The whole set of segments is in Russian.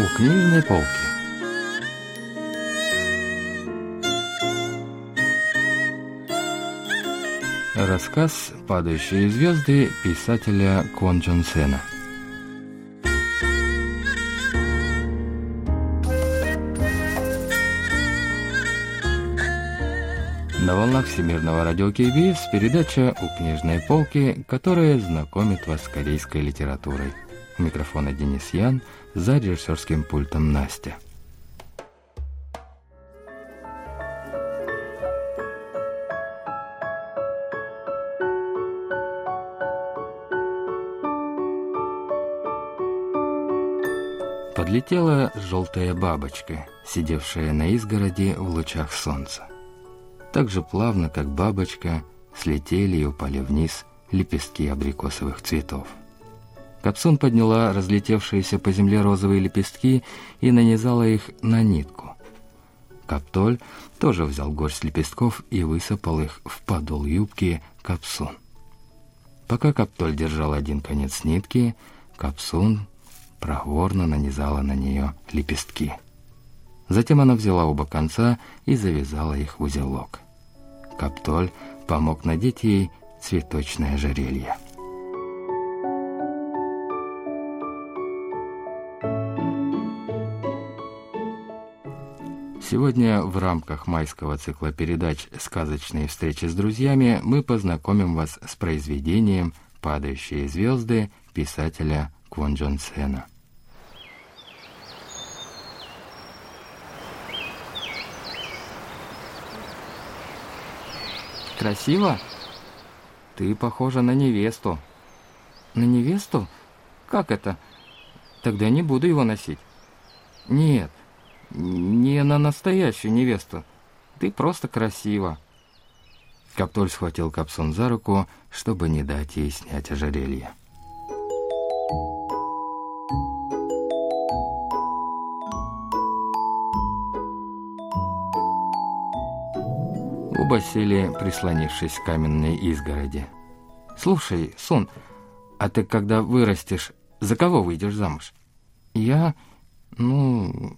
У книжной полки. Рассказ «Падающие звезды» писателя Кон Джон Сена. На волнах Всемирного радио КБС передача «У книжной полки», которая знакомит вас с корейской литературой. Микрофона Денис Ян, за режиссерским пультом Настя. Подлетела желтая бабочка, сидевшая на изгороди в лучах солнца. Так же плавно, как бабочка, слетели и упали вниз лепестки абрикосовых цветов. Капсун подняла разлетевшиеся по земле розовые лепестки и нанизала их на нитку. Каптоль тоже взял горсть лепестков и высыпал их в подол юбки Капсун. Пока Каптоль держал один конец нитки, Капсун проворно нанизала на нее лепестки. Затем она взяла оба конца и завязала их в узелок. Каптоль помог надеть ей цветочное ожерелье. Сегодня в рамках майского цикла передач «Сказочные встречи с друзьями» мы познакомим вас с произведением «Падающие звезды» писателя Квон Джон Сена. Красиво? Ты похожа на невесту. На невесту? Как это? Тогда не буду его носить. Нет, не на настоящую невесту. Ты просто красива. Каптоль схватил Капсон за руку, чтобы не дать ей снять ожерелье. Оба сели, прислонившись к каменной изгороди. «Слушай, Сон, а ты когда вырастешь, за кого выйдешь замуж?» «Я... ну...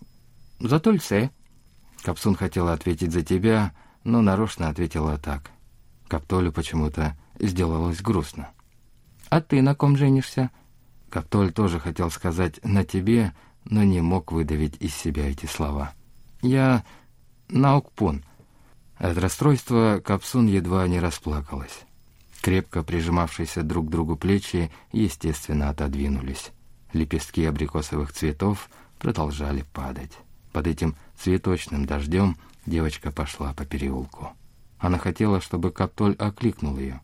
за Тульце». Капсун хотела ответить за тебя, но нарочно ответила так. Каптолю почему-то сделалось грустно. «А ты на ком женишься?» Каптоль тоже хотел сказать «на тебе», но не мог выдавить из себя эти слова. «Я на Укпун», от расстройства Капсун едва не расплакалась. Крепко прижимавшиеся друг к другу плечи, естественно, отодвинулись. Лепестки абрикосовых цветов продолжали падать. Под этим цветочным дождем девочка пошла по переулку. Она хотела, чтобы Каптоль окликнул ее.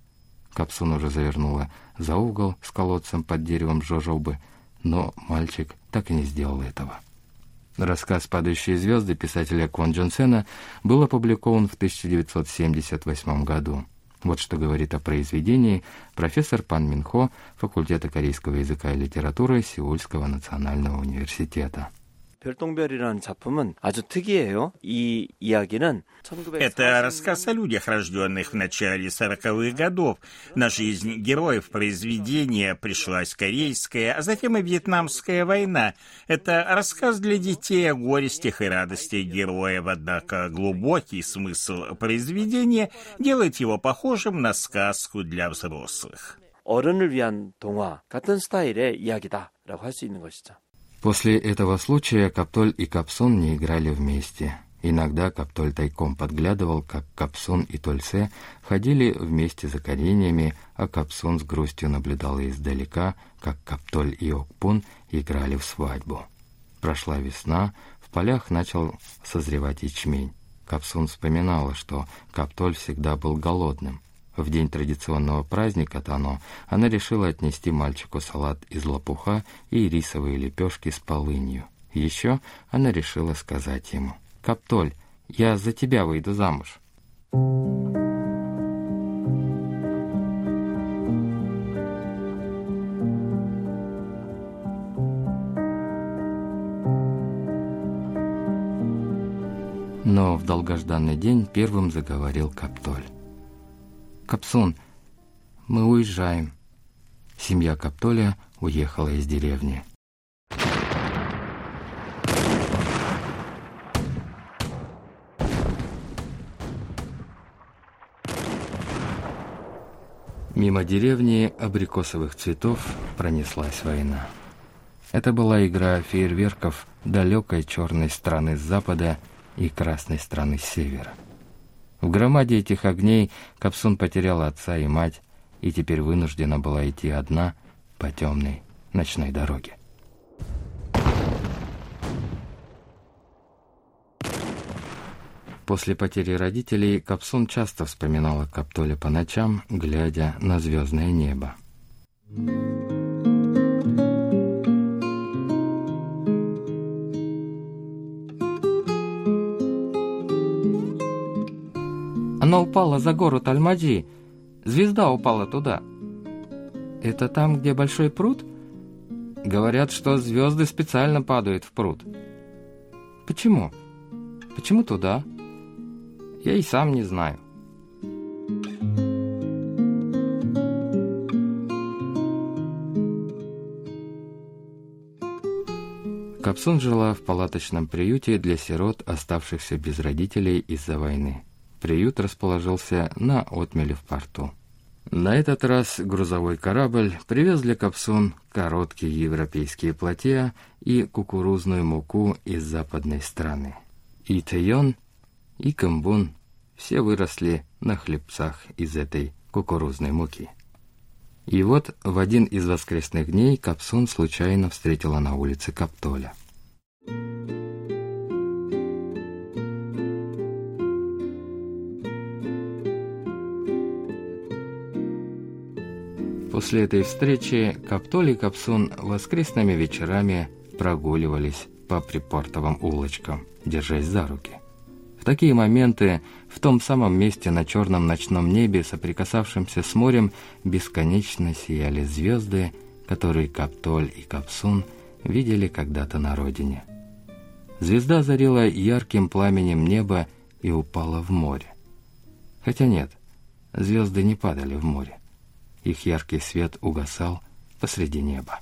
Капсун уже завернула за угол с колодцем под деревом Жожобы, но мальчик так и не сделал этого. Рассказ «Падающие звезды» писателя Квон Джонсена был опубликован в 1978 году. Вот что говорит о произведении профессор Пан Минхо факультета корейского языка и литературы Сеульского национального университета. 별똥별이라는 작품은 아주 특이해요. 이 이야기는 Это рассказ о людях, рожденных в начале сороковых годов. На жизнь героев произведения пришлась Корейская, а затем и Вьетнамская война. Это рассказ для детей о горестях и радостях героев, однако глубокий смысл произведения делает его похожим на сказку для взрослых. 어른을 위한 동화 같은 스타일의 이야기다라고 할 수 있는 것이죠. После этого случая Каптоль и Капсон не играли вместе. Иногда Каптоль тайком подглядывал, как Капсон и Тольсе ходили вместе за кореньями, а Капсон с грустью наблюдал издалека, как Каптоль и Окпун играли в свадьбу. Прошла весна, в полях начал созревать ячмень. Капсун вспоминала, что Каптоль всегда был голодным. В день традиционного праздника Тано она решила отнести мальчику салат из лопуха и рисовые лепешки с полынью. Еще она решила сказать ему, «Каптоль, я за тебя выйду замуж». Но в долгожданный день первым заговорил Каптоль. Капсун, мы уезжаем». Семья Каптоля уехала из деревни. Мимо деревни абрикосовых цветов пронеслась война. Это была игра фейерверков далекой черной страны с запада и красной страны с севера. В громаде этих огней Капсун потеряла отца и мать, и теперь вынуждена была идти одна по темной ночной дороге. После потери родителей Капсун часто вспоминала Каптоля по ночам, глядя на звездное небо. Она упала за гору Тальмаджи. Звезда упала туда. Это там, где большой пруд? Говорят, что звезды специально падают в пруд. Почему? Почему туда? Я и сам не знаю. Капсун жила в палаточном приюте для сирот, оставшихся без родителей из-за войны. Приют расположился на отмеле в порту. На этот раз грузовой корабль привез для Капсун короткие европейские плотья и кукурузную муку из западной страны. И Тэйон, и Камбун все выросли на хлебцах из этой кукурузной муки. И вот в один из воскресных дней Капсун случайно встретила на улице Каптоля. После этой встречи Каптоль и Капсун воскресными вечерами прогуливались по припортовым улочкам, держась за руки. В такие моменты в том самом месте на черном ночном небе, соприкасавшемся с морем, бесконечно сияли звезды, которые Каптоль и Капсун видели когда-то на родине. Звезда зарила ярким пламенем небо и упала в море. Хотя нет, звезды не падали в море. Их яркий свет угасал посреди неба.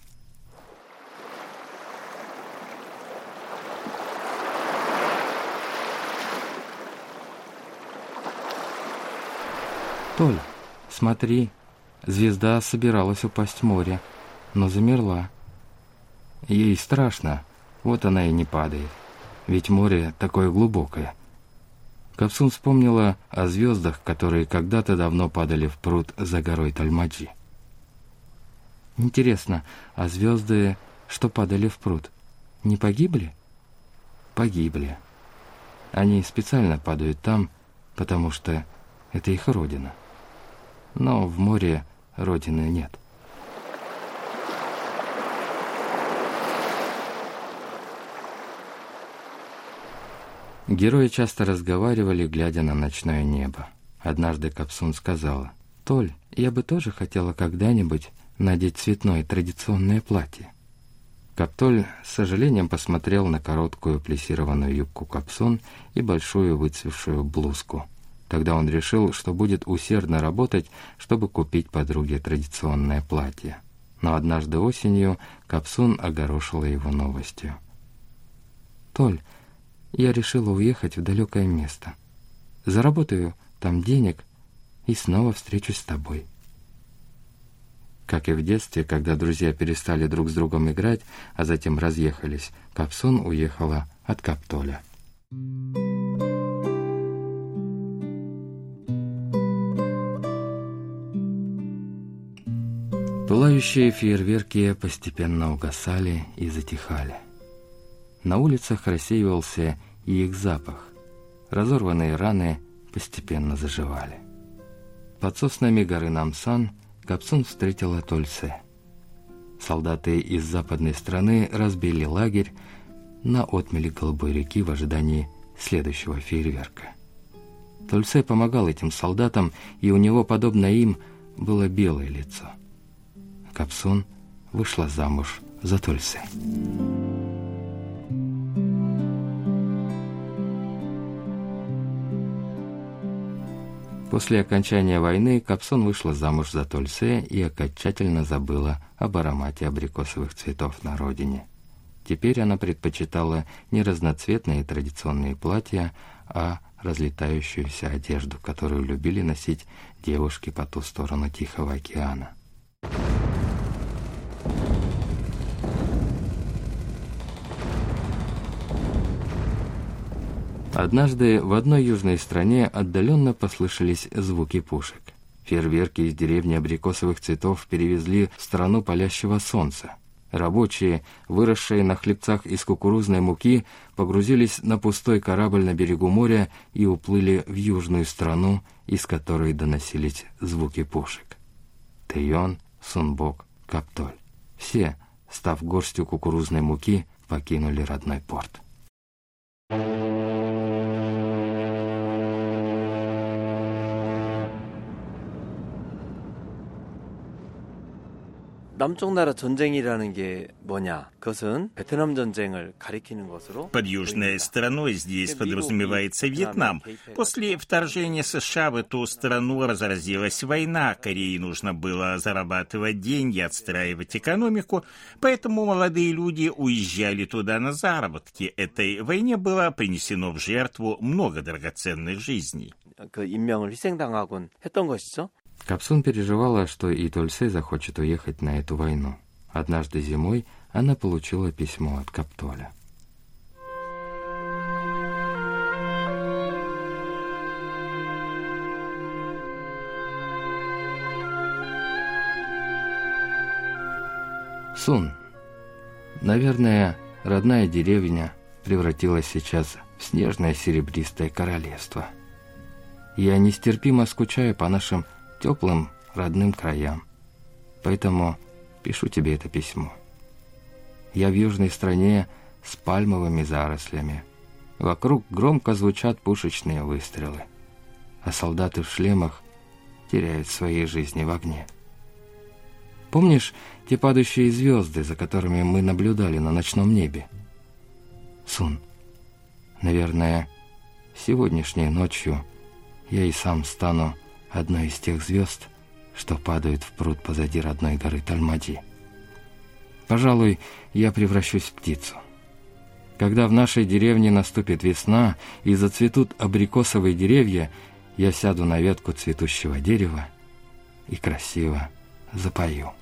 Толь, смотри, звезда собиралась упасть в море, но замерла. Ей страшно, вот она и не падает, ведь море такое глубокое. Капсун вспомнила о звездах, которые когда-то давно падали в пруд за горой Тальмаджи. Интересно, а звезды, что падали в пруд, не погибли? Погибли. Они специально падают там, потому что это их родина но в море родины нет. Герои часто разговаривали, глядя на ночное небо. Однажды Капсун сказала, «Толь, я бы тоже хотела когда-нибудь надеть цветное традиционное платье». Каптоль с сожалением посмотрел на короткую плессированную юбку Капсун и большую выцвевшую блузку – Тогда он решил, что будет усердно работать, чтобы купить подруге традиционное платье. Но однажды осенью Капсун огорошила его новостью. «Толь, я решила уехать в далекое место. Заработаю там денег и снова встречусь с тобой». Как и в детстве, когда друзья перестали друг с другом играть, а затем разъехались, Капсун уехала от Каптоля. Пылающие фейерверки постепенно угасали и затихали. На улицах рассеивался и их запах. Разорванные раны постепенно заживали. Под соснами горы Намсан Капсун встретила Тольце. Солдаты из западной страны разбили лагерь на отмеле Голубой реки в ожидании следующего фейерверка. Тольце помогал этим солдатам, и у него, подобно им, было белое лицо – Капсун вышла замуж за Тульсы. После окончания войны Капсон вышла замуж за Тольсе и окончательно забыла об аромате абрикосовых цветов на родине. Теперь она предпочитала не разноцветные традиционные платья, а разлетающуюся одежду, которую любили носить девушки по ту сторону Тихого океана. Однажды в одной южной стране отдаленно послышались звуки пушек. Фейерверки из деревни абрикосовых цветов перевезли в страну палящего солнца. Рабочие, выросшие на хлебцах из кукурузной муки, погрузились на пустой корабль на берегу моря и уплыли в южную страну, из которой доносились звуки пушек. Тейон, Сунбок, Каптоль. Все, став горстью кукурузной муки, покинули родной порт. Под южной стороной здесь подразумевается Вьетнам. После вторжения США в эту страну разразилась война. Корее нужно было зарабатывать деньги, отстраивать экономику, поэтому молодые люди уезжали туда на заработки. Этой войне было принесено в жертву много драгоценных жизней. 그 인명을 희생당하곤 했던 것이죠. Капсун переживала, что и Тольсе захочет уехать на эту войну. Однажды зимой она получила письмо от Каптоля. Сун. Наверное, родная деревня превратилась сейчас в снежное серебристое королевство. Я нестерпимо скучаю по нашим теплым родным краям. Поэтому пишу тебе это письмо. Я в южной стране с пальмовыми зарослями. Вокруг громко звучат пушечные выстрелы, а солдаты в шлемах теряют свои жизни в огне. Помнишь те падающие звезды, за которыми мы наблюдали на ночном небе? Сун, наверное, сегодняшней ночью я и сам стану одной из тех звезд, что падают в пруд позади родной горы Тальмади. Пожалуй, я превращусь в птицу. Когда в нашей деревне наступит весна и зацветут абрикосовые деревья, я сяду на ветку цветущего дерева и красиво запою.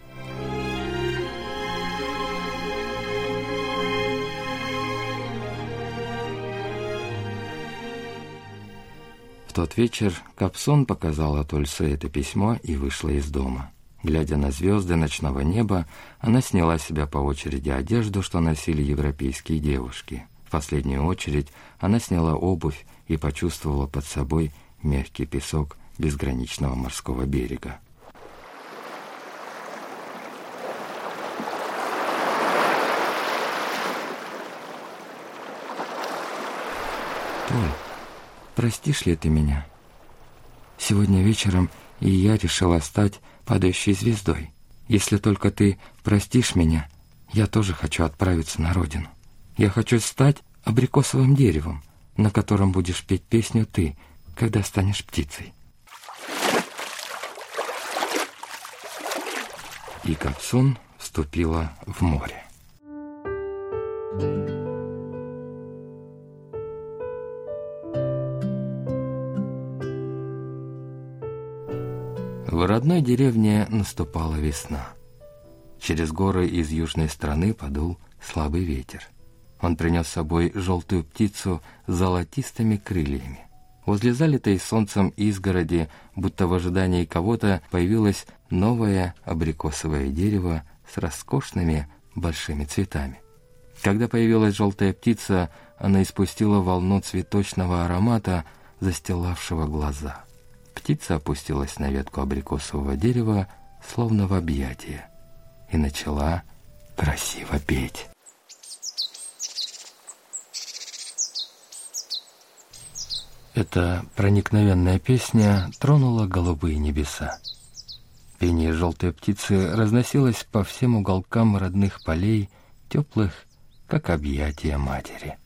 Тот вечер Капсон показала Тольсе это письмо и вышла из дома. Глядя на звезды ночного неба, она сняла с себя по очереди одежду, что носили европейские девушки. В последнюю очередь она сняла обувь и почувствовала под собой мягкий песок безграничного морского берега. Толь, простишь ли ты меня? Сегодня вечером и я решила стать падающей звездой. Если только ты простишь меня, я тоже хочу отправиться на родину. Я хочу стать абрикосовым деревом, на котором будешь петь песню ты, когда станешь птицей. И Капсун вступила в море. thank you В родной деревне наступала весна. Через горы из южной страны подул слабый ветер. Он принес с собой желтую птицу с золотистыми крыльями. Возле залитой солнцем изгороди, будто в ожидании кого-то, появилось новое абрикосовое дерево с роскошными большими цветами. Когда появилась желтая птица, она испустила волну цветочного аромата, застилавшего глаза. Птица опустилась на ветку абрикосового дерева, словно в объятие, и начала красиво петь. Эта проникновенная песня тронула голубые небеса. Пение желтой птицы разносилось по всем уголкам родных полей, теплых, как объятия матери.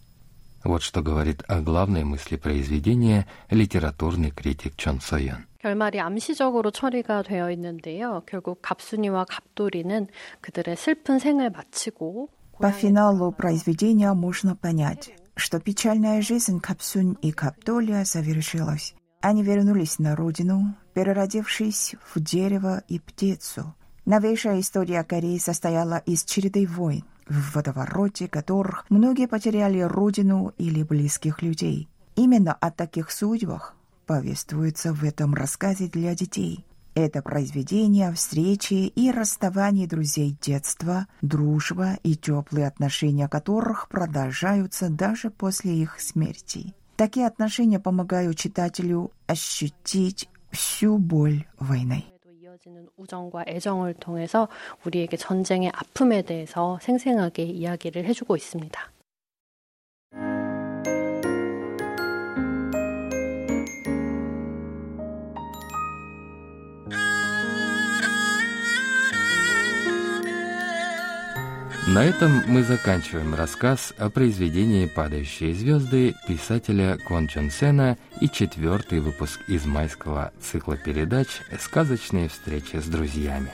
Вот что говорит о главной мысли произведения литературный критик Чон Соян. 결말이 암시적으로 처리가 되어 있는데요. 결국 갑순이와 갑돌이는 그들의 슬픈 생을 마치고 По финалу произведения можно понять, что печальная жизнь Капсунь и Каптолия завершилась. Они вернулись на родину, переродившись в дерево и птицу. Новейшая история Кореи состояла из череды войн, в водовороте которых многие потеряли родину или близких людей. Именно о таких судьбах повествуется в этом рассказе для детей. Это произведение о встрече и расставании друзей детства, дружба и теплые отношения которых продолжаются даже после их смерти. Такие отношения помогают читателю ощутить всю боль войны. 이어지는 우정과 애정을 통해서 우리에게 전쟁의 아픔에 대해서 생생하게 이야기를 해주고 있습니다. На этом мы заканчиваем рассказ о произведении «Падающие звезды» писателя Кон Чон Сена и четвертый выпуск из майского цикла передач «Сказочные встречи с друзьями».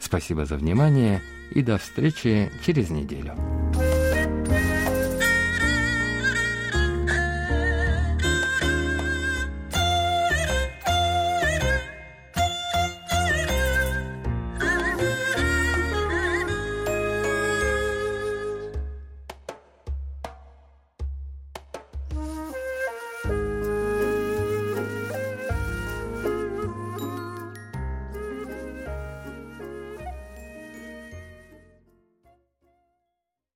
Спасибо за внимание и до встречи через неделю.